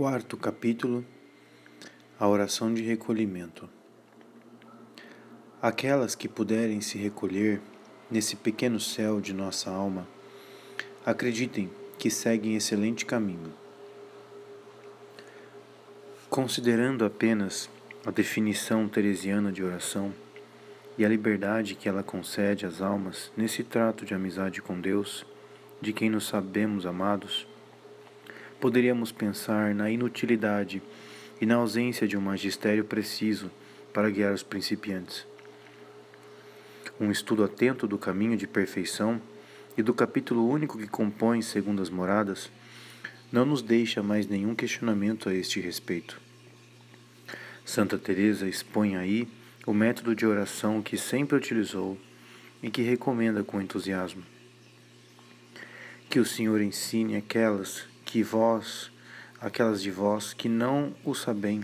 Quarto capítulo A oração de recolhimento. Aquelas que puderem se recolher nesse pequeno céu de nossa alma, acreditem que seguem excelente caminho. Considerando apenas a definição teresiana de oração e a liberdade que ela concede às almas nesse trato de amizade com Deus, de quem nos sabemos amados, poderíamos pensar na inutilidade e na ausência de um magistério preciso para guiar os principiantes. Um estudo atento do caminho de perfeição e do capítulo único que compõe Segundo as Moradas não nos deixa mais nenhum questionamento a este respeito. Santa Teresa expõe aí o método de oração que sempre utilizou e que recomenda com entusiasmo. Que o Senhor ensine aquelas que vós, aquelas de vós que não o sabem,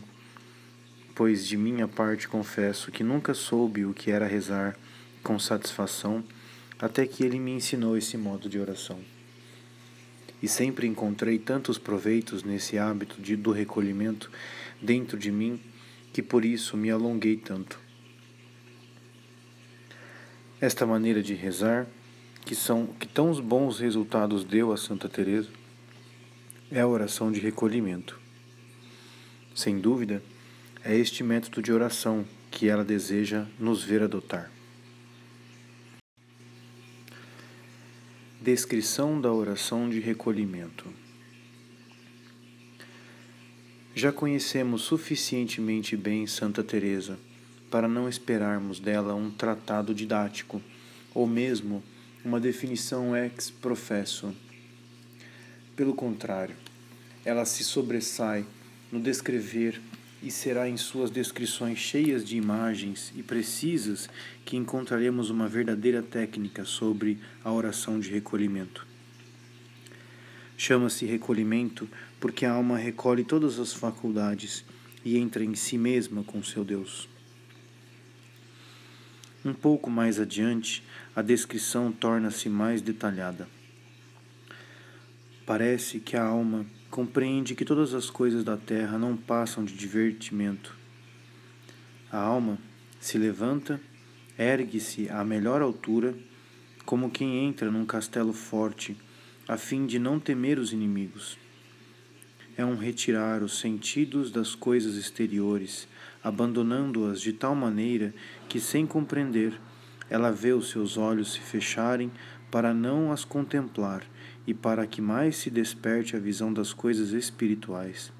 pois de minha parte confesso que nunca soube o que era rezar com satisfação até que ele me ensinou esse modo de oração. E sempre encontrei tantos proveitos nesse hábito de, do recolhimento dentro de mim que por isso me alonguei tanto. Esta maneira de rezar, que são que tão bons resultados deu a Santa Teresa, é a oração de recolhimento. Sem dúvida, é este método de oração que ela deseja nos ver adotar. Descrição da oração de recolhimento. Já conhecemos suficientemente bem Santa Teresa para não esperarmos dela um tratado didático ou mesmo uma definição ex professo pelo contrário, ela se sobressai no descrever e será em suas descrições cheias de imagens e precisas que encontraremos uma verdadeira técnica sobre a oração de recolhimento. Chama-se recolhimento porque a alma recolhe todas as faculdades e entra em si mesma com seu Deus. Um pouco mais adiante, a descrição torna-se mais detalhada. Parece que a alma compreende que todas as coisas da terra não passam de divertimento. A alma se levanta, ergue-se à melhor altura, como quem entra num castelo forte, a fim de não temer os inimigos. É um retirar os sentidos das coisas exteriores, abandonando-as de tal maneira que, sem compreender, ela vê os seus olhos se fecharem para não as contemplar e para que mais se desperte a visão das coisas espirituais.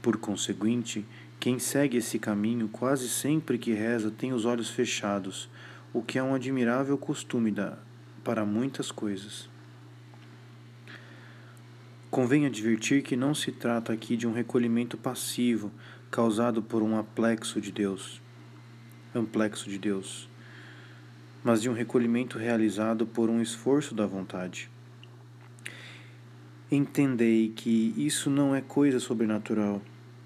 Por conseguinte, quem segue esse caminho quase sempre que reza tem os olhos fechados, o que é um admirável costume da, para muitas coisas. Convém advertir que não se trata aqui de um recolhimento passivo causado por um aplexo de Deus, amplexo de Deus, mas de um recolhimento realizado por um esforço da vontade. Entendei que isso não é coisa sobrenatural,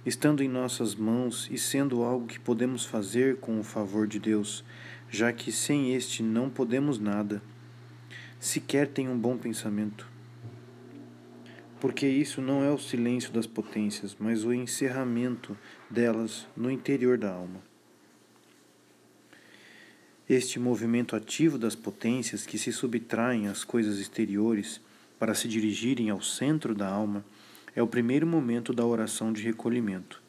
estando em nossas mãos e sendo algo que podemos fazer com o favor de Deus, já que sem este não podemos nada. Sequer tem um bom pensamento. Porque isso não é o silêncio das potências, mas o encerramento delas no interior da alma. Este movimento ativo das potências que se subtraem às coisas exteriores para se dirigirem ao centro da alma é o primeiro momento da oração de recolhimento.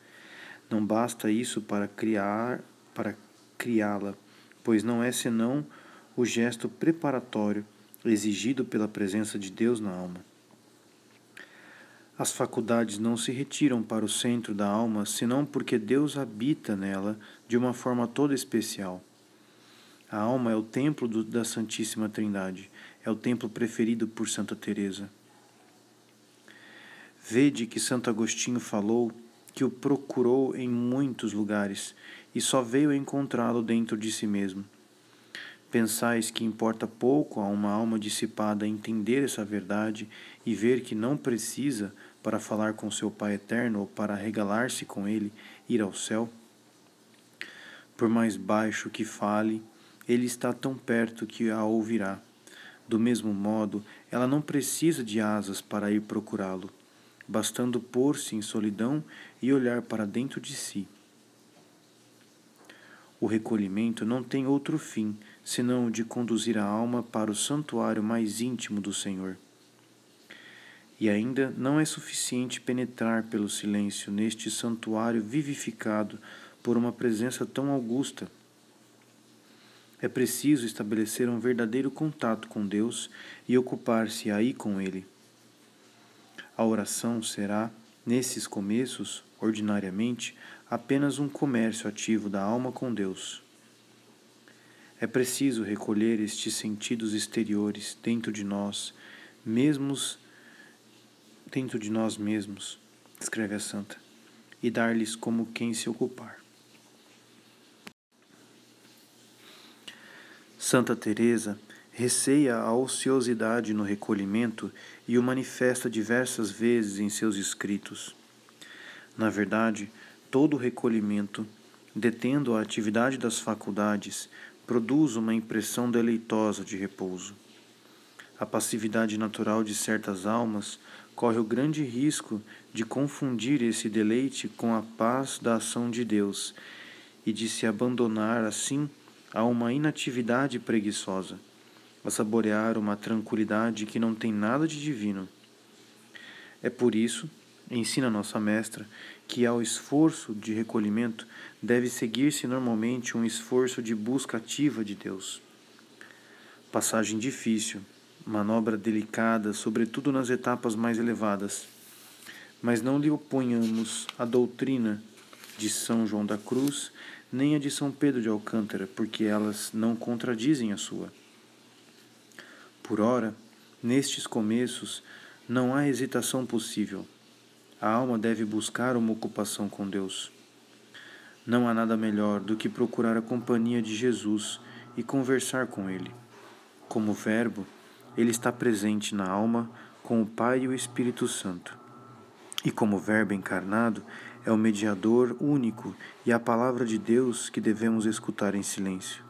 Não basta isso para criar, para criá-la, pois não é senão o gesto preparatório exigido pela presença de Deus na alma. As faculdades não se retiram para o centro da alma senão porque Deus habita nela de uma forma toda especial. A alma é o templo do, da Santíssima Trindade, é o templo preferido por Santa Teresa. Vede que Santo Agostinho falou que o procurou em muitos lugares e só veio encontrá-lo dentro de si mesmo. Pensais que importa pouco a uma alma dissipada entender essa verdade e ver que não precisa, para falar com seu Pai eterno ou para regalar-se com ele, ir ao céu? Por mais baixo que fale, ele está tão perto que a ouvirá. Do mesmo modo, ela não precisa de asas para ir procurá-lo. bastando pôr-se em solidão e olhar para dentro de si. O recolhimento não tem outro fim senão o de conduzir a alma para o santuário mais íntimo do Senhor. E ainda não é suficiente penetrar pelo silêncio neste santuário vivificado por uma presença tão augusta. É preciso estabelecer um verdadeiro contato com Deus e ocupar-se aí com Ele. A oração será, nesses começos, ordinariamente, apenas um comércio ativo da alma com Deus. É preciso recolher estes sentidos exteriores dentro de nós, mesmos dentro de nós mesmos, escreve a santa, e dar-lhes como quem se ocupar. Santa Teresa receia a ociosidade no recolhimento e o manifesta diversas vezes em seus escritos. Na verdade, todo recolhimento, detendo a atividade das faculdades, produz uma impressão deleitosa de repouso. A passividade natural de certas almas corre o grande risco de confundir esse deleite com a paz da ação de Deus e de se abandonar assim a uma inatividade preguiçosa, a saborear uma tranquilidade que não tem nada de divino. É por isso, ensina nossa mestra, que ao esforço de recolhimento deve seguir-se normalmente um esforço de busca ativa de Deus. Passagem difícil, manobra delicada, sobretudo nas etapas mais elevadas. Mas não lhe oponhamos a doutrina de São João da Cruz, nem a de São Pedro de Alcântara, porque elas não contradizem a sua. Por ora, nestes começos, não há hesitação possível a alma deve buscar uma ocupação com Deus. Não há nada melhor do que procurar a companhia de Jesus e conversar com Ele. Como Verbo, Ele está presente na alma com o Pai e o Espírito Santo. E como Verbo encarnado, é o mediador único e a palavra de Deus que devemos escutar em silêncio.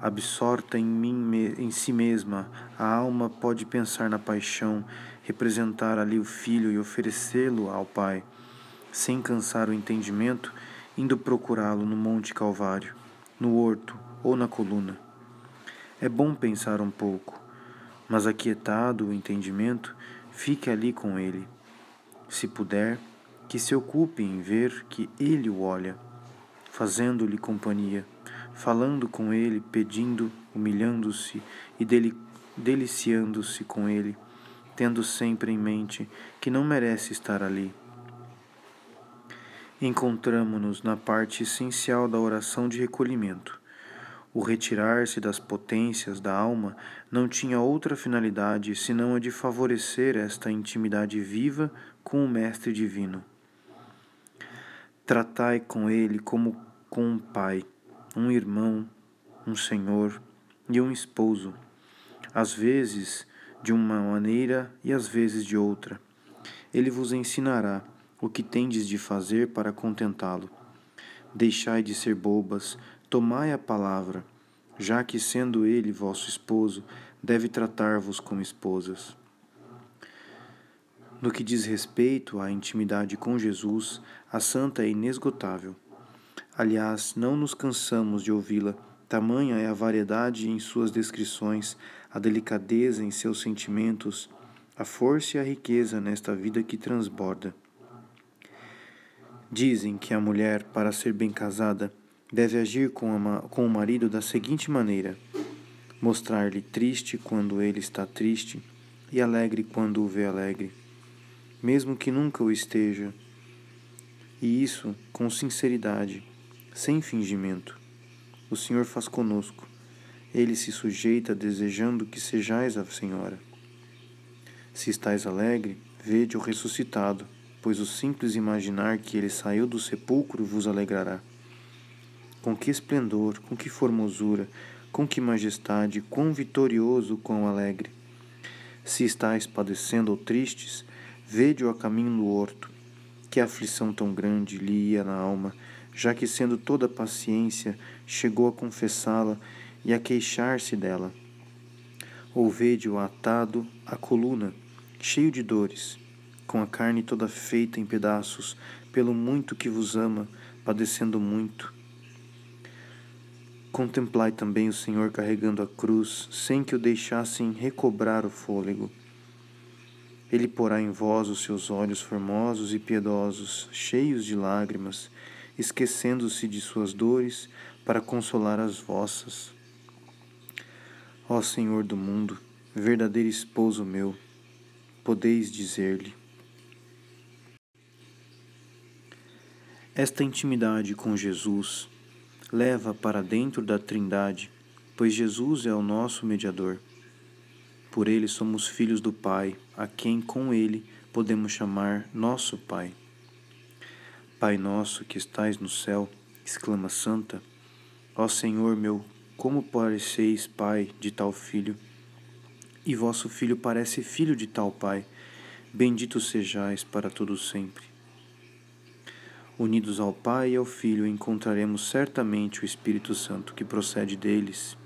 Absorta em, mim, em si mesma, a alma pode pensar na paixão, representar ali o Filho e oferecê-lo ao Pai, sem cansar o entendimento, indo procurá-lo no Monte Calvário, no horto ou na coluna. É bom pensar um pouco, mas aquietado o entendimento, fique ali com ele. Se puder, que se ocupe em ver que ele o olha, fazendo-lhe companhia falando com ele, pedindo, humilhando-se e deli deliciando-se com ele, tendo sempre em mente que não merece estar ali. Encontramo-nos na parte essencial da oração de recolhimento. O retirar-se das potências da alma não tinha outra finalidade senão a de favorecer esta intimidade viva com o Mestre Divino. Tratai com ele como com um pai um irmão, um senhor e um esposo, às vezes de uma maneira e às vezes de outra. Ele vos ensinará o que tendes de fazer para contentá-lo. Deixai de ser bobas, tomai a palavra, já que, sendo ele vosso esposo, deve tratar-vos como esposas. No que diz respeito à intimidade com Jesus, a santa é inesgotável. Aliás, não nos cansamos de ouvi-la, tamanha é a variedade em suas descrições, a delicadeza em seus sentimentos, a força e a riqueza nesta vida que transborda. Dizem que a mulher, para ser bem casada, deve agir com, com o marido da seguinte maneira: mostrar-lhe triste quando ele está triste e alegre quando o vê alegre, mesmo que nunca o esteja, e isso com sinceridade sem fingimento. O Senhor faz conosco. Ele se sujeita desejando que sejais a Senhora. Se estais alegre, vede o ressuscitado, pois o simples imaginar que ele saiu do sepulcro vos alegrará. Com que esplendor, com que formosura, com que majestade, quão vitorioso, quão alegre. Se estais padecendo ou tristes, vede-o a caminho do horto. Que aflição tão grande lhe ia na alma, já que, sendo toda paciência, chegou a confessá-la e a queixar-se dela. Ou vede-o atado à coluna, cheio de dores, com a carne toda feita em pedaços, pelo muito que vos ama, padecendo muito. Contemplai também o Senhor carregando a cruz, sem que o deixassem recobrar o fôlego. Ele porá em vós os seus olhos formosos e piedosos, cheios de lágrimas, esquecendo-se de suas dores para consolar as vossas. Ó Senhor do mundo, verdadeiro esposo meu, podeis dizer-lhe: Esta intimidade com Jesus leva para dentro da Trindade, pois Jesus é o nosso mediador. Por ele somos filhos do Pai, a quem com ele podemos chamar nosso Pai. Pai nosso que estais no céu, exclama Santa, ó Senhor meu, como pareceis Pai de tal filho? E vosso filho parece filho de tal Pai, bendito sejais para todo sempre. Unidos ao Pai e ao Filho, encontraremos certamente o Espírito Santo que procede deles.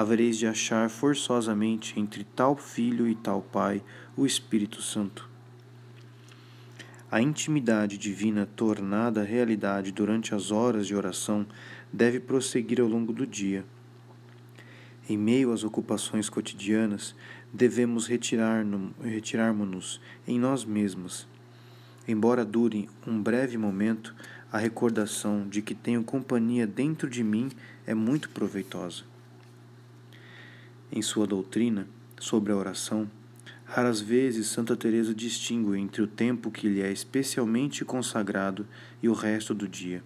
Havereis de achar forçosamente entre tal Filho e tal Pai o Espírito Santo. A intimidade divina tornada realidade durante as horas de oração deve prosseguir ao longo do dia. Em meio às ocupações cotidianas, devemos retirar-nos em nós mesmos embora dure um breve momento, a recordação de que tenho companhia dentro de mim é muito proveitosa. Em sua doutrina sobre a oração, raras vezes Santa Teresa distingue entre o tempo que lhe é especialmente consagrado e o resto do dia.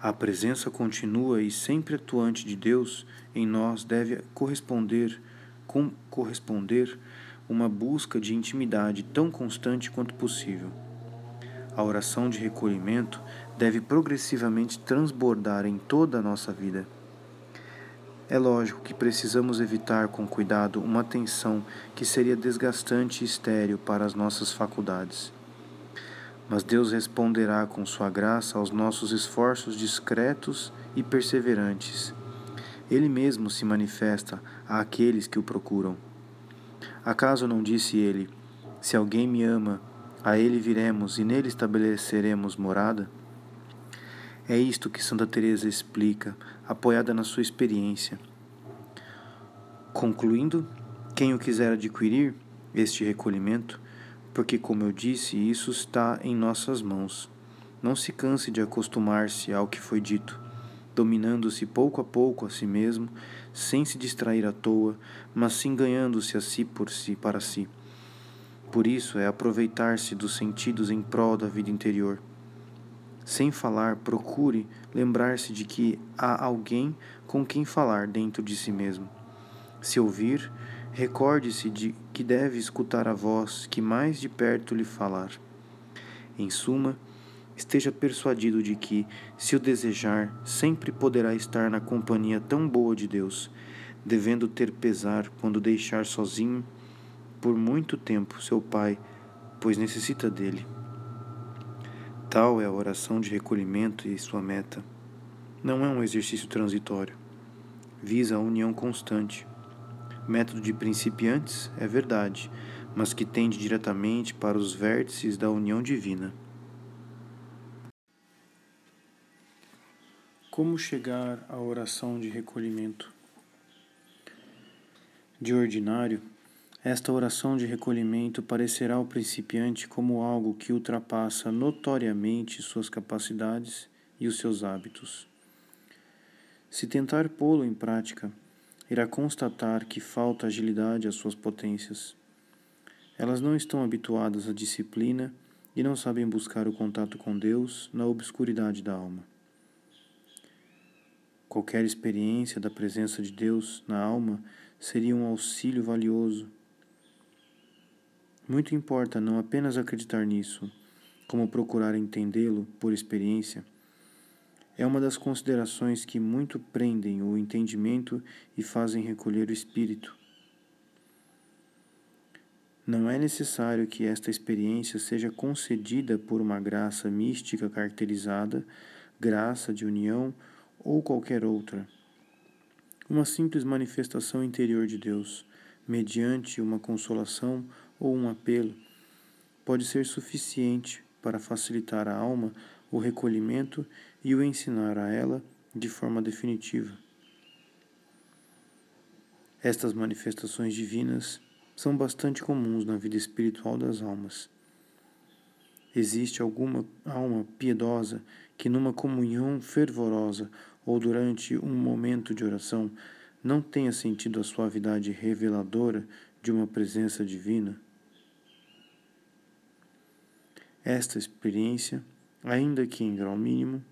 A presença continua e sempre atuante de Deus em nós deve corresponder com corresponder uma busca de intimidade tão constante quanto possível. A oração de recolhimento deve progressivamente transbordar em toda a nossa vida. É lógico que precisamos evitar com cuidado uma tensão que seria desgastante e estéril para as nossas faculdades. Mas Deus responderá com sua graça aos nossos esforços discretos e perseverantes. Ele mesmo se manifesta àqueles que o procuram. Acaso não disse ele: Se alguém me ama, a ele viremos e nele estabeleceremos morada? É isto que Santa Teresa explica, apoiada na sua experiência. Concluindo, quem o quiser adquirir este recolhimento, porque como eu disse, isso está em nossas mãos. Não se canse de acostumar-se ao que foi dito dominando-se pouco a pouco a si mesmo, sem se distrair à toa, mas sim ganhando-se a si por si para si. Por isso é aproveitar-se dos sentidos em prol da vida interior. Sem falar, procure lembrar-se de que há alguém com quem falar dentro de si mesmo. Se ouvir, recorde-se de que deve escutar a voz que mais de perto lhe falar. Em suma, esteja persuadido de que, se o desejar, sempre poderá estar na companhia tão boa de Deus, devendo ter pesar quando deixar sozinho por muito tempo seu Pai, pois necessita dele. Tal é a oração de recolhimento e sua meta. Não é um exercício transitório. Visa a união constante. Método de principiantes é verdade, mas que tende diretamente para os vértices da união divina. Como chegar à oração de recolhimento? De ordinário, esta oração de recolhimento parecerá ao principiante como algo que ultrapassa notoriamente suas capacidades e os seus hábitos. Se tentar pô-lo em prática, irá constatar que falta agilidade às suas potências. Elas não estão habituadas à disciplina e não sabem buscar o contato com Deus na obscuridade da alma. Qualquer experiência da presença de Deus na alma seria um auxílio valioso. Muito importa não apenas acreditar nisso, como procurar entendê-lo por experiência. É uma das considerações que muito prendem o entendimento e fazem recolher o espírito. Não é necessário que esta experiência seja concedida por uma graça mística caracterizada, graça de união ou qualquer outra. Uma simples manifestação interior de Deus, mediante uma consolação ou um apelo, pode ser suficiente para facilitar à alma o recolhimento e o ensinar a ela de forma definitiva. Estas manifestações divinas são bastante comuns na vida espiritual das almas. Existe alguma alma piedosa que, numa comunhão fervorosa ou durante um momento de oração, não tenha sentido a suavidade reveladora de uma presença divina? Esta experiência, ainda que em grau mínimo,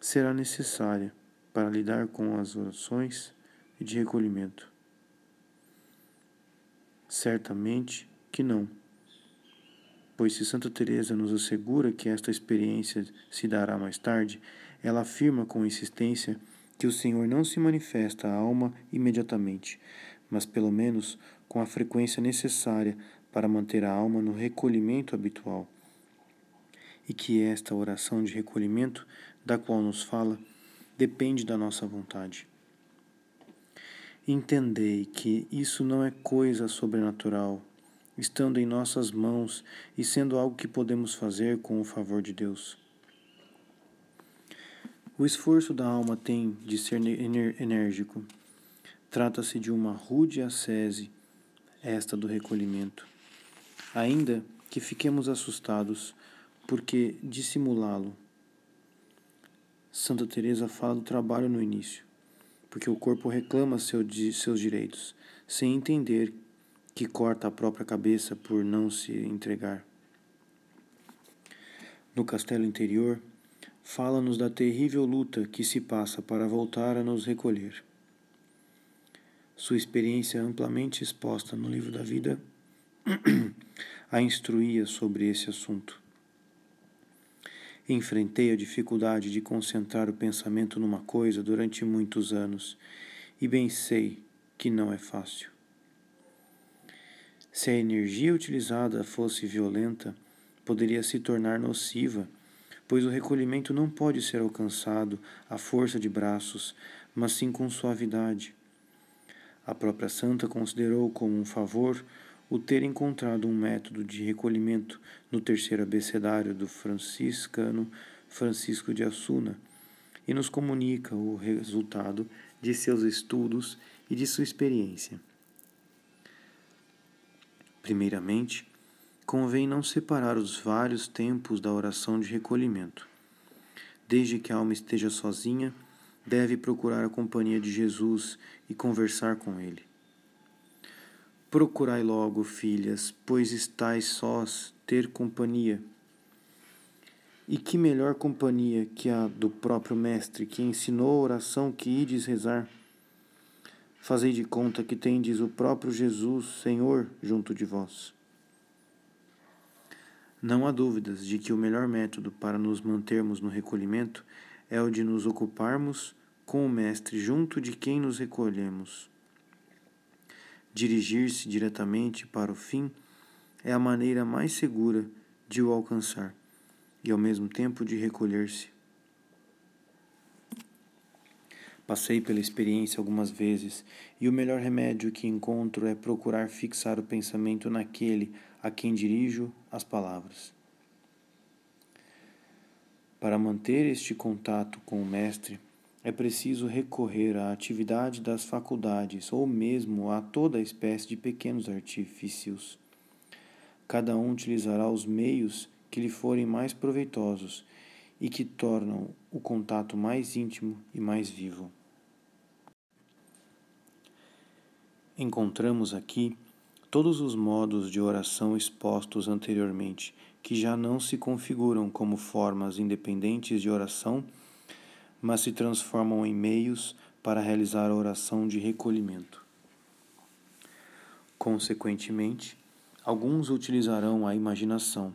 será necessária para lidar com as orações de recolhimento. Certamente que não. Pois se Santa Teresa nos assegura que esta experiência se dará mais tarde, ela afirma com insistência que o Senhor não se manifesta à alma imediatamente, mas pelo menos com a frequência necessária para manter a alma no recolhimento habitual. E que esta oração de recolhimento, da qual nos fala, depende da nossa vontade. Entendei que isso não é coisa sobrenatural, estando em nossas mãos e sendo algo que podemos fazer com o favor de Deus. O esforço da alma tem de ser enérgico. Trata-se de uma rude ascese, esta do recolhimento. Ainda que fiquemos assustados, porque dissimulá-lo? Santa Teresa fala do trabalho no início porque o corpo reclama seu, seus direitos, sem entender que corta a própria cabeça por não se entregar. No castelo interior, fala-nos da terrível luta que se passa para voltar a nos recolher. Sua experiência amplamente exposta no livro da vida a instruía sobre esse assunto. Enfrentei a dificuldade de concentrar o pensamento numa coisa durante muitos anos e bem sei que não é fácil. Se a energia utilizada fosse violenta, poderia se tornar nociva, pois o recolhimento não pode ser alcançado à força de braços, mas sim com suavidade. A própria santa considerou como um favor o ter encontrado um método de recolhimento no terceiro abecedário do franciscano Francisco de Assuna e nos comunica o resultado de seus estudos e de sua experiência. Primeiramente, convém não separar os vários tempos da oração de recolhimento. Desde que a alma esteja sozinha, deve procurar a companhia de Jesus e conversar com ele. Procurai logo, filhas, pois estáis sós, ter companhia. E que melhor companhia que a do próprio Mestre, que ensinou a oração que ides rezar? Fazei de conta que tendes o próprio Jesus, Senhor, junto de vós. Não há dúvidas de que o melhor método para nos mantermos no recolhimento é o de nos ocuparmos com o Mestre junto de quem nos recolhemos. Dirigir-se diretamente para o fim é a maneira mais segura de o alcançar e ao mesmo tempo de recolher-se. Passei pela experiência algumas vezes e o melhor remédio que encontro é procurar fixar o pensamento naquele a quem dirijo as palavras. Para manter este contato com o Mestre, é preciso recorrer à atividade das faculdades ou mesmo a toda espécie de pequenos artifícios. Cada um utilizará os meios que lhe forem mais proveitosos e que tornam o contato mais íntimo e mais vivo. Encontramos aqui todos os modos de oração expostos anteriormente, que já não se configuram como formas independentes de oração mas se transformam em meios para realizar a oração de recolhimento. Consequentemente, alguns utilizarão a imaginação,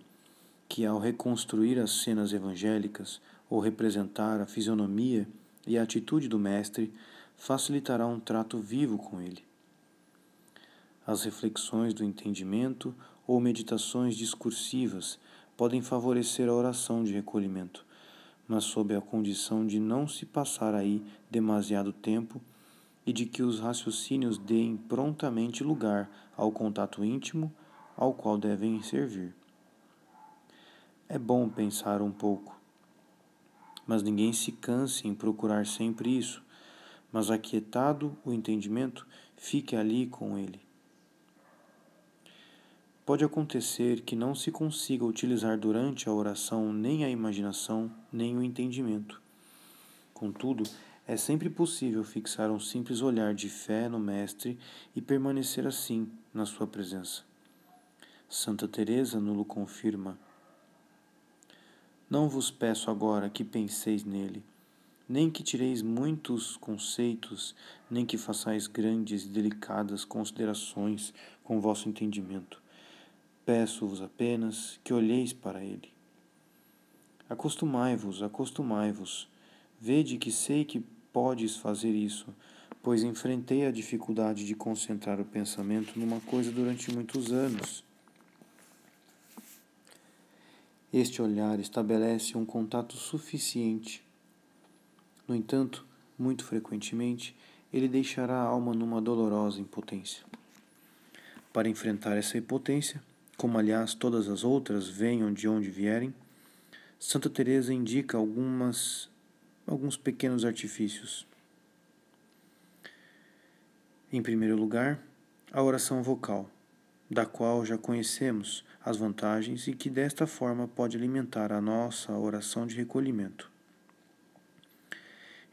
que ao reconstruir as cenas evangélicas ou representar a fisionomia e a atitude do Mestre, facilitará um trato vivo com ele. As reflexões do entendimento ou meditações discursivas podem favorecer a oração de recolhimento, mas sob a condição de não se passar aí demasiado tempo e de que os raciocínios deem prontamente lugar ao contato íntimo ao qual devem servir. é bom pensar um pouco. Mas ninguém se canse em procurar sempre isso, mas aquietado o entendimento, fique ali com ele. Pode acontecer que não se consiga utilizar durante a oração nem a imaginação, nem o entendimento. Contudo, é sempre possível fixar um simples olhar de fé no Mestre e permanecer assim na sua presença. Santa Teresa nulo confirma. Não vos peço agora que penseis nele, nem que tireis muitos conceitos, nem que façais grandes e delicadas considerações com vosso entendimento. Peço-vos apenas que olheis para ele. Acostumai-vos, acostumai-vos. Vede que sei que podes fazer isso, pois enfrentei a dificuldade de concentrar o pensamento numa coisa durante muitos anos. Este olhar estabelece um contato suficiente. No entanto, muito frequentemente, ele deixará a alma numa dolorosa impotência. Para enfrentar essa impotência, como aliás todas as outras venham de onde vierem, Santa Teresa indica algumas alguns pequenos artifícios. Em primeiro lugar, a oração vocal, da qual já conhecemos as vantagens e que desta forma pode alimentar a nossa oração de recolhimento.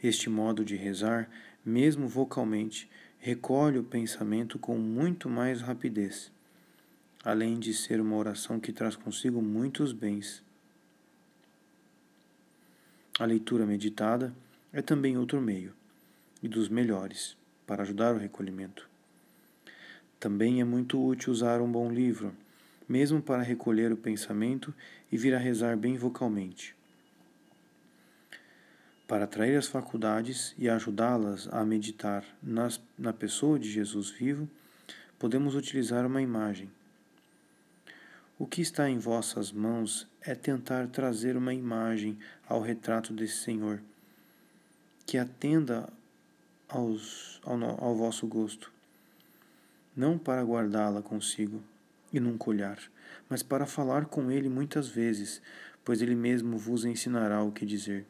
Este modo de rezar, mesmo vocalmente, recolhe o pensamento com muito mais rapidez, além de ser uma oração que traz consigo muitos bens a leitura meditada é também outro meio, e dos melhores, para ajudar o recolhimento. Também é muito útil usar um bom livro, mesmo para recolher o pensamento e vir a rezar bem vocalmente. Para atrair as faculdades e ajudá-las a meditar nas, na pessoa de Jesus vivo, podemos utilizar uma imagem. O que está em vossas mãos é tentar trazer uma imagem ao retrato desse Senhor, que atenda aos, ao, ao vosso gosto, não para guardá-la consigo e num colhar, mas para falar com ele muitas vezes, pois ele mesmo vos ensinará o que dizer.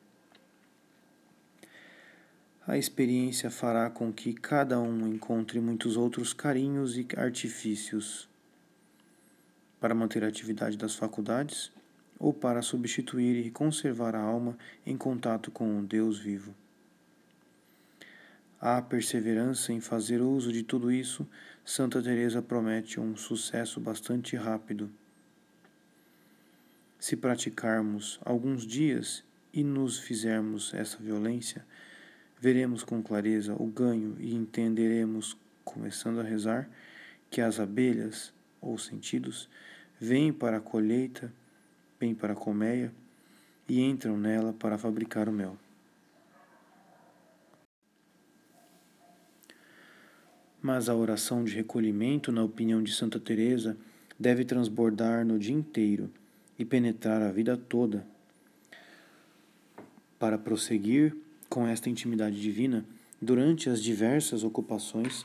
A experiência fará com que cada um encontre muitos outros carinhos e artifícios para manter a atividade das faculdades ou para substituir e conservar a alma em contato com o Deus vivo. A perseverança em fazer uso de tudo isso, Santa Teresa promete um sucesso bastante rápido. Se praticarmos alguns dias e nos fizermos essa violência, veremos com clareza o ganho e entenderemos, começando a rezar, que as abelhas ou sentidos, vêm para a colheita, vêm para a colmeia e entram nela para fabricar o mel. Mas a oração de recolhimento, na opinião de Santa Teresa, deve transbordar no dia inteiro e penetrar a vida toda. Para prosseguir com esta intimidade divina, durante as diversas ocupações,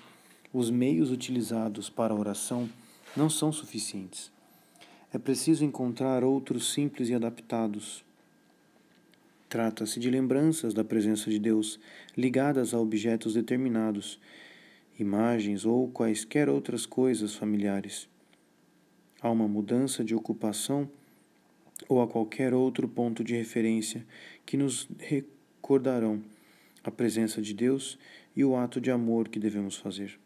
os meios utilizados para a oração não são suficientes. É preciso encontrar outros simples e adaptados. Trata-se de lembranças da presença de Deus ligadas a objetos determinados, imagens ou quaisquer outras coisas familiares. Há uma mudança de ocupação ou a qualquer outro ponto de referência que nos recordarão a presença de Deus e o ato de amor que devemos fazer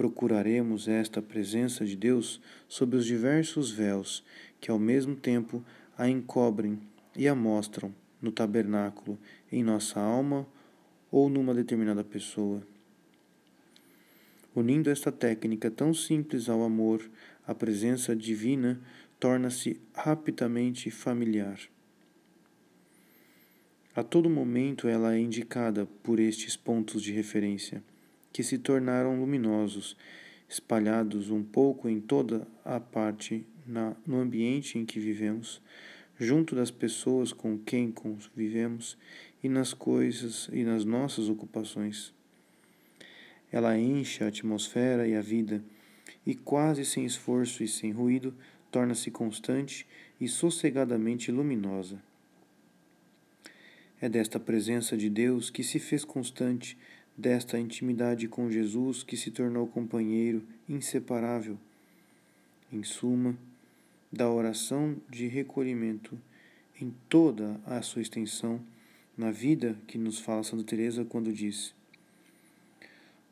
procuraremos esta presença de Deus sob os diversos véus que ao mesmo tempo a encobrem e a mostram no tabernáculo, em nossa alma ou numa determinada pessoa. Unindo esta técnica tão simples ao amor, a presença divina torna-se rapidamente familiar. A todo momento ela é indicada por estes pontos de referência que se tornaram luminosos, espalhados um pouco em toda a parte na, no ambiente em que vivemos, junto das pessoas com quem convivemos e nas coisas e nas nossas ocupações. Ela enche a atmosfera e a vida, e quase sem esforço e sem ruído, torna-se constante e sossegadamente luminosa. É desta presença de Deus que se fez constante, desta intimidade com Jesus que se tornou companheiro inseparável. Em suma, da oração de recolhimento em toda a sua extensão, na vida que nos fala Santa Teresa quando diz: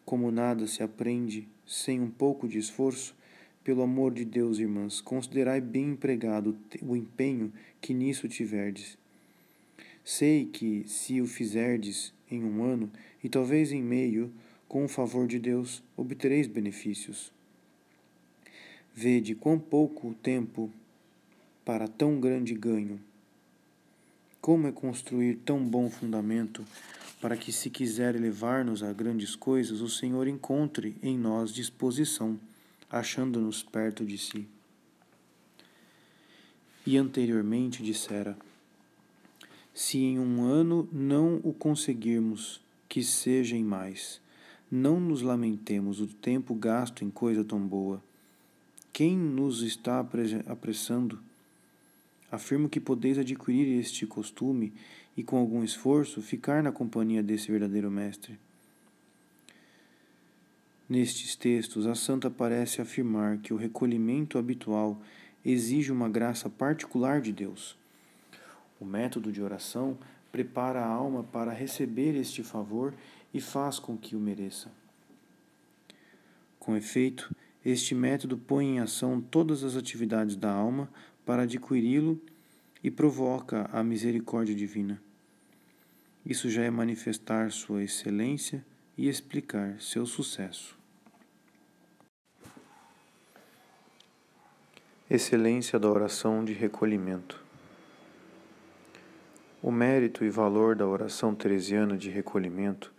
Como nada se aprende sem um pouco de esforço, pelo amor de Deus, irmãs, considerai bem empregado o empenho que nisso tiverdes Sei que, se o fizerdes em um ano, e talvez em meio, com o favor de Deus, obtereis benefícios. Vede quão pouco tempo para tão grande ganho. Como é construir tão bom fundamento para que, se quiser elevar-nos a grandes coisas, o Senhor encontre em nós disposição, achando-nos perto de si. E anteriormente dissera: se em um ano não o conseguirmos, que seja em mais. Não nos lamentemos o tempo gasto em coisa tão boa. Quem nos está apressando? Afirmo que podeis adquirir este costume e, com algum esforço, ficar na companhia desse verdadeiro Mestre. Nestes textos, a santa parece afirmar que o recolhimento habitual exige uma graça particular de Deus o método de oração prepara a alma para receber este favor e faz com que o mereça. Com efeito, este método põe em ação todas as atividades da alma para adquiri-lo e provoca a misericórdia divina. Isso já é manifestar sua excelência e explicar seu sucesso. Excelência da oração de recolhimento. O mérito e valor da oração teresiana de recolhimento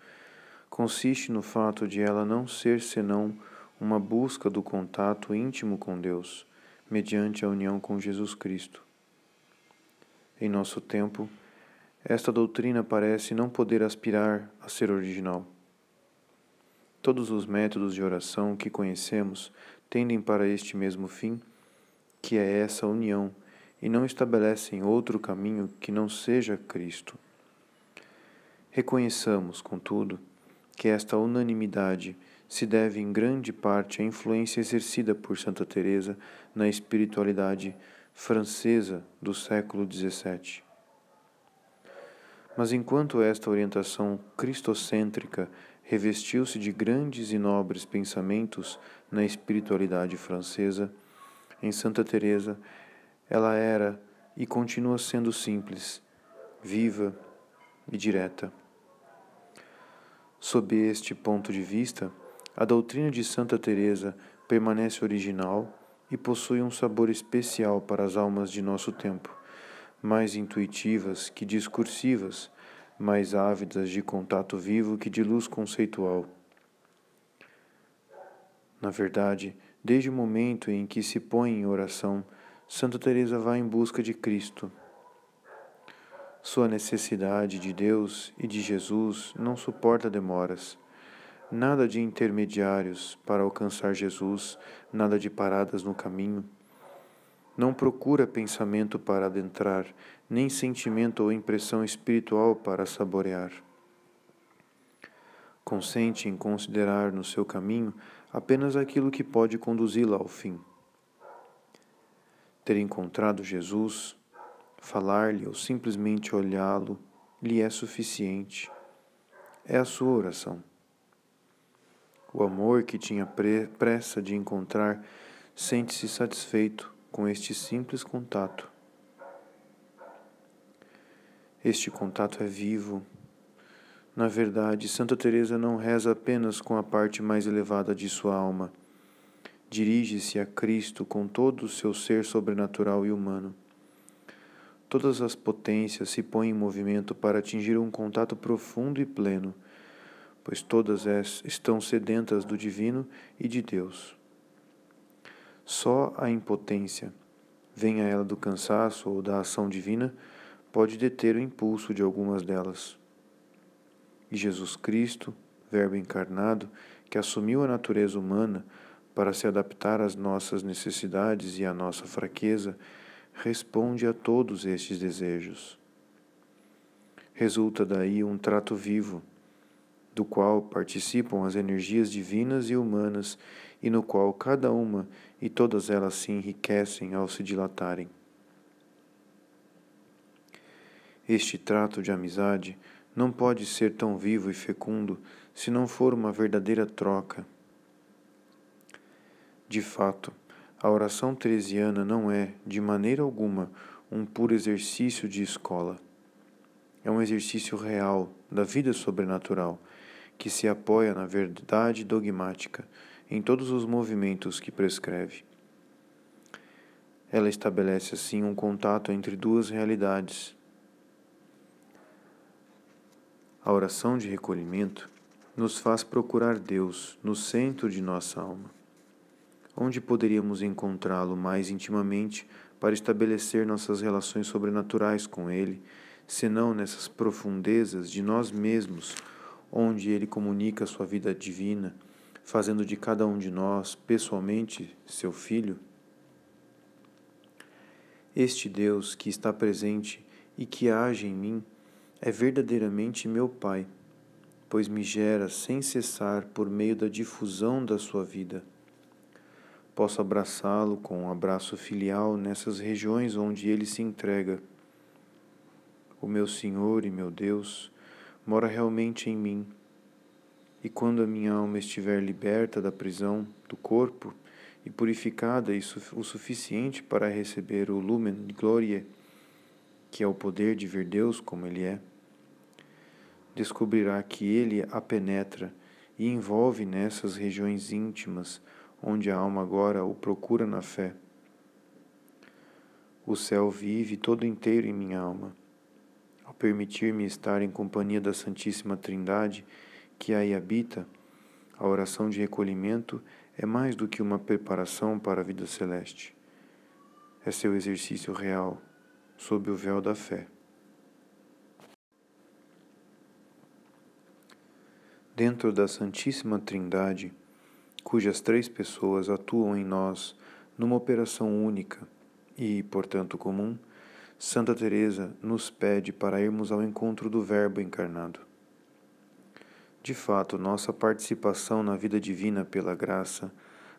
consiste no fato de ela não ser senão uma busca do contato íntimo com Deus, mediante a união com Jesus Cristo. Em nosso tempo, esta doutrina parece não poder aspirar a ser original. Todos os métodos de oração que conhecemos tendem para este mesmo fim, que é essa união e não estabelecem outro caminho que não seja Cristo. Reconheçamos, contudo, que esta unanimidade se deve em grande parte à influência exercida por Santa Teresa na espiritualidade francesa do século XVII. Mas enquanto esta orientação cristocêntrica revestiu-se de grandes e nobres pensamentos na espiritualidade francesa, em Santa Teresa ela era e continua sendo simples, viva e direta. Sob este ponto de vista, a doutrina de Santa Teresa permanece original e possui um sabor especial para as almas de nosso tempo, mais intuitivas que discursivas, mais ávidas de contato vivo que de luz conceitual. Na verdade, desde o momento em que se põe em oração, Santa Teresa vai em busca de Cristo. Sua necessidade de Deus e de Jesus não suporta demoras. Nada de intermediários para alcançar Jesus, nada de paradas no caminho. Não procura pensamento para adentrar, nem sentimento ou impressão espiritual para saborear. Consente em considerar no seu caminho apenas aquilo que pode conduzi-la ao fim. Ter encontrado Jesus, falar-lhe ou simplesmente olhá-lo lhe é suficiente. É a sua oração. O amor que tinha pressa de encontrar sente-se satisfeito com este simples contato. Este contato é vivo. Na verdade, Santa Teresa não reza apenas com a parte mais elevada de sua alma dirige-se a Cristo com todo o seu ser sobrenatural e humano. Todas as potências se põem em movimento para atingir um contato profundo e pleno, pois todas estão sedentas do divino e de Deus. Só a impotência, venha ela do cansaço ou da ação divina, pode deter o impulso de algumas delas. E Jesus Cristo, Verbo encarnado, que assumiu a natureza humana, para se adaptar às nossas necessidades e à nossa fraqueza, responde a todos estes desejos. Resulta daí um trato vivo, do qual participam as energias divinas e humanas e no qual cada uma e todas elas se enriquecem ao se dilatarem. Este trato de amizade não pode ser tão vivo e fecundo se não for uma verdadeira troca. De fato, a oração teresiana não é, de maneira alguma, um puro exercício de escola. É um exercício real da vida sobrenatural que se apoia na verdade dogmática em todos os movimentos que prescreve. Ela estabelece assim um contato entre duas realidades. A oração de recolhimento nos faz procurar Deus no centro de nossa alma. Onde poderíamos encontrá-lo mais intimamente para estabelecer nossas relações sobrenaturais com Ele, senão nessas profundezas de nós mesmos, onde Ele comunica sua vida divina, fazendo de cada um de nós, pessoalmente, seu Filho? Este Deus que está presente e que age em mim é verdadeiramente meu Pai pois me gera sem cessar por meio da difusão da sua vida. Posso abraçá-lo com um abraço filial nessas regiões onde ele se entrega. O meu Senhor e meu Deus mora realmente em mim. E quando a minha alma estiver liberta da prisão do corpo e purificada o suficiente para receber o lumen gloria, que é o poder de ver Deus como Ele é, descobrirá que ele a penetra e envolve nessas regiões íntimas onde a alma agora o procura na fé. O céu vive todo inteiro em minha alma. Ao permitir-me estar em companhia da Santíssima Trindade, que aí habita, a oração de recolhimento é mais do que uma preparação para a vida celeste. É seu exercício real, sob o véu da fé. dentro da Santíssima Trindade, cujas três pessoas atuam em nós numa operação única e, portanto, comum, Santa Teresa nos pede para irmos ao encontro do Verbo encarnado. De fato, nossa participação na vida divina pela graça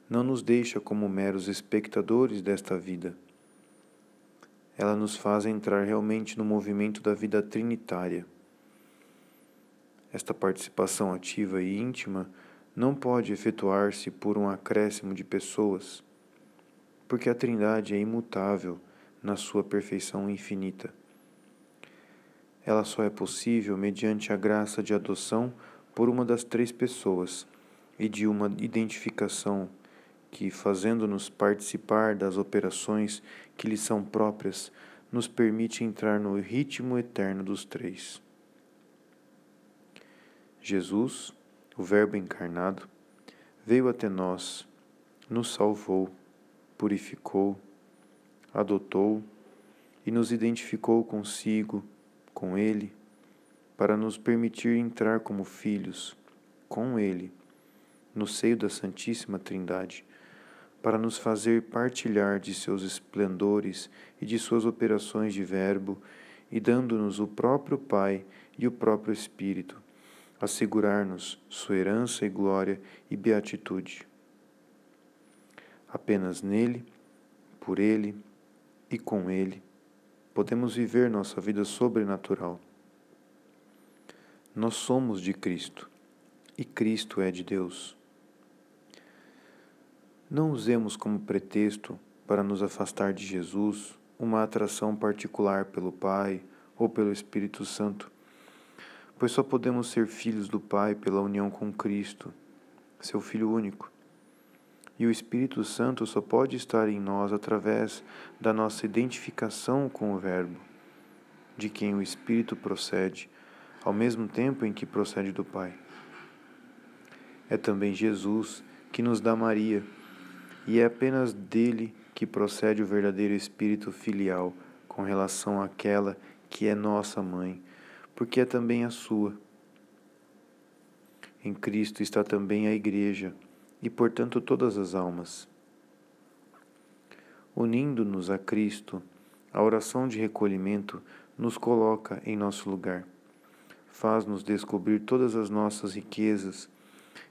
não nos deixa como meros espectadores desta vida. Ela nos faz entrar realmente no movimento da vida trinitária esta participação ativa e íntima não pode efetuar-se por um acréscimo de pessoas, porque a Trindade é imutável na sua perfeição infinita. Ela só é possível mediante a graça de adoção por uma das três pessoas e de uma identificação que, fazendo-nos participar das operações que lhe são próprias, nos permite entrar no ritmo eterno dos três. Jesus, o Verbo encarnado, veio até nós, nos salvou, purificou, adotou e nos identificou consigo, com Ele, para nos permitir entrar como filhos, com Ele, no seio da Santíssima Trindade, para nos fazer partilhar de seus esplendores e de suas operações de Verbo, e dando-nos o próprio Pai e o próprio Espírito assegurar-nos sua herança e glória e beatitude. Apenas nele, por ele e com ele, podemos viver nossa vida sobrenatural. Nós somos de Cristo e Cristo é de Deus. Não usemos como pretexto para nos afastar de Jesus uma atração particular pelo Pai ou pelo Espírito Santo pois só podemos ser filhos do Pai pela união com Cristo, seu Filho único. E o Espírito Santo só pode estar em nós através da nossa identificação com o Verbo, de quem o Espírito procede, ao mesmo tempo em que procede do Pai. É também Jesus que nos dá Maria, e é apenas dele que procede o verdadeiro Espírito filial com relação àquela que é nossa mãe porque é também a sua. Em Cristo está também a Igreja, e, portanto, todas as almas. Unindo-nos a Cristo, a oração de recolhimento nos coloca em nosso lugar. Faz-nos descobrir todas as nossas riquezas,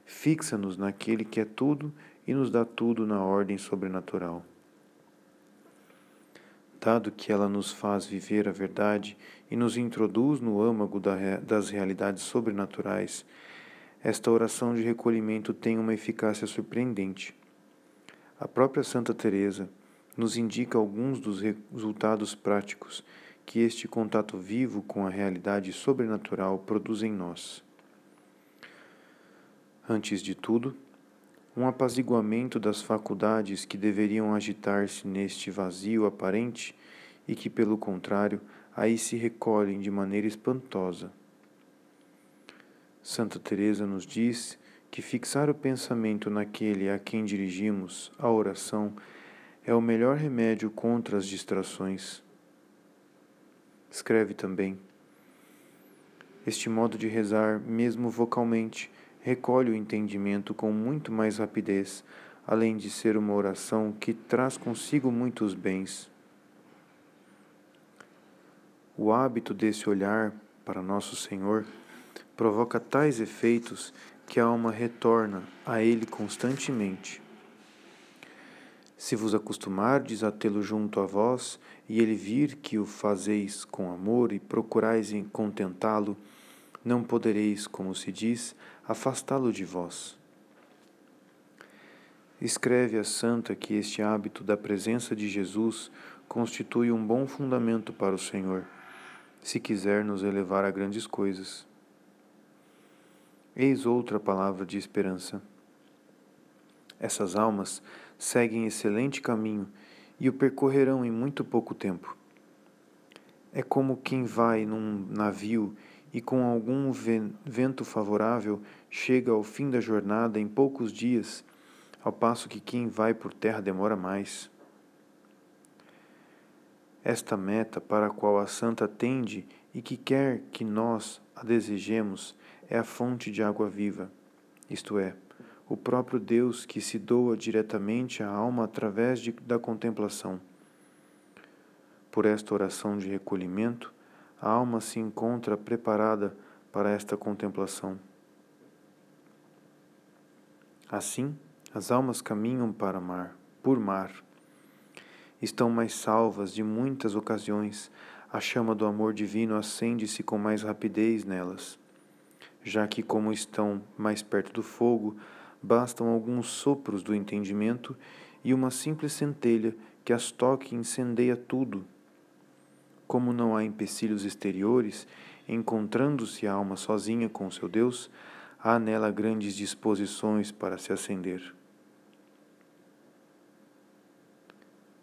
fixa-nos naquele que é tudo e nos dá tudo na ordem sobrenatural. Dado que ela nos faz viver a verdade e nos introduz no âmago das realidades sobrenaturais, esta oração de recolhimento tem uma eficácia surpreendente. A própria Santa Teresa nos indica alguns dos resultados práticos que este contato vivo com a realidade sobrenatural produz em nós. Antes de tudo, um apaziguamento das faculdades que deveriam agitar-se neste vazio aparente e que, pelo contrário, aí se recolhem de maneira espantosa. Santa Teresa nos diz que fixar o pensamento naquele a quem dirigimos a oração é o melhor remédio contra as distrações. Escreve também: Este modo de rezar, mesmo vocalmente, recolhe o entendimento com muito mais rapidez, além de ser uma oração que traz consigo muitos bens. O hábito desse olhar para Nosso Senhor provoca tais efeitos que a alma retorna a ele constantemente. Se vos acostumardes a tê-lo junto a vós, e ele vir que o fazeis com amor e procurais contentá-lo, não podereis, como se diz, afastá-lo de vós. Escreve a santa que este hábito da presença de Jesus constitui um bom fundamento para o Senhor, se quiser nos elevar a grandes coisas. Eis outra palavra de esperança. Essas almas seguem excelente caminho e o percorrerão em muito pouco tempo. É como quem vai num navio e com algum vento favorável chega ao fim da jornada em poucos dias, ao passo que quem vai por terra demora mais. Esta meta para a qual a santa tende e que quer que nós a desejemos é a fonte de água viva, isto é, o próprio Deus que se doa diretamente à alma através de, da contemplação. Por esta oração de recolhimento, a alma se encontra preparada para esta contemplação. Assim, as almas caminham para mar, por mar. Estão mais salvas de muitas ocasiões, a chama do amor divino acende-se com mais rapidez nelas já que, como estão mais perto do fogo, bastam alguns sopros do entendimento e uma simples centelha que as toque e incendeia tudo. Como não há empecilhos exteriores, encontrando-se a alma sozinha com seu Deus, há nela grandes disposições para se acender.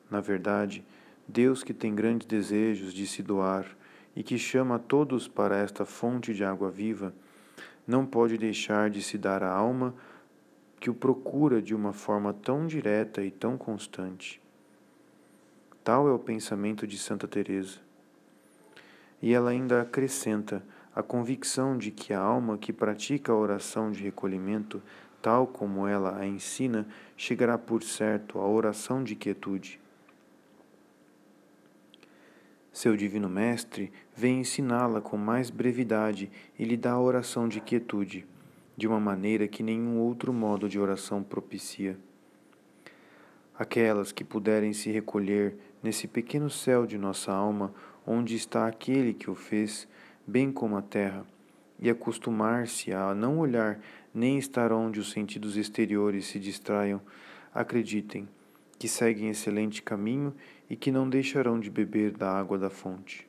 Na verdade, Deus que tem grandes desejos de se doar e que chama a todos para esta fonte de água viva, não pode deixar de se dar à alma que o procura de uma forma tão direta e tão constante. Tal é o pensamento de Santa Teresa. E ela ainda acrescenta a convicção de que a alma que pratica a oração de recolhimento, tal como ela a ensina, chegará por certo à oração de quietude. Seu Divino Mestre vem ensiná-la com mais brevidade e lhe dá a oração de quietude, de uma maneira que nenhum outro modo de oração propicia. Aquelas que puderem se recolher nesse pequeno céu de nossa alma, onde está aquele que o fez, bem como a terra, e acostumar-se a não olhar nem estar onde os sentidos exteriores se distraiam, acreditem que seguem excelente caminho e que não deixarão de beber da água da fonte.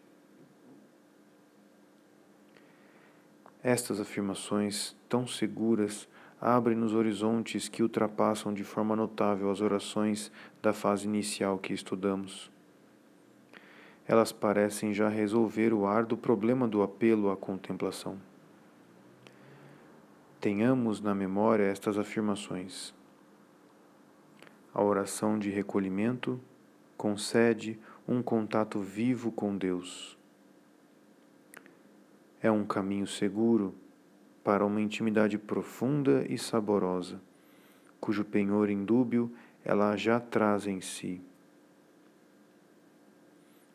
Estas afirmações, tão seguras, abrem-nos horizontes que ultrapassam de forma notável as orações da fase inicial que estudamos. Elas parecem já resolver o árduo problema do apelo à contemplação. Tenhamos na memória estas afirmações. A oração de recolhimento concede um contato vivo com Deus. É um caminho seguro para uma intimidade profunda e saborosa, cujo penhor indúbio ela já traz em si.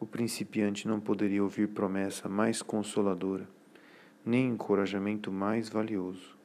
O principiante não poderia ouvir promessa mais consoladora, nem encorajamento mais valioso.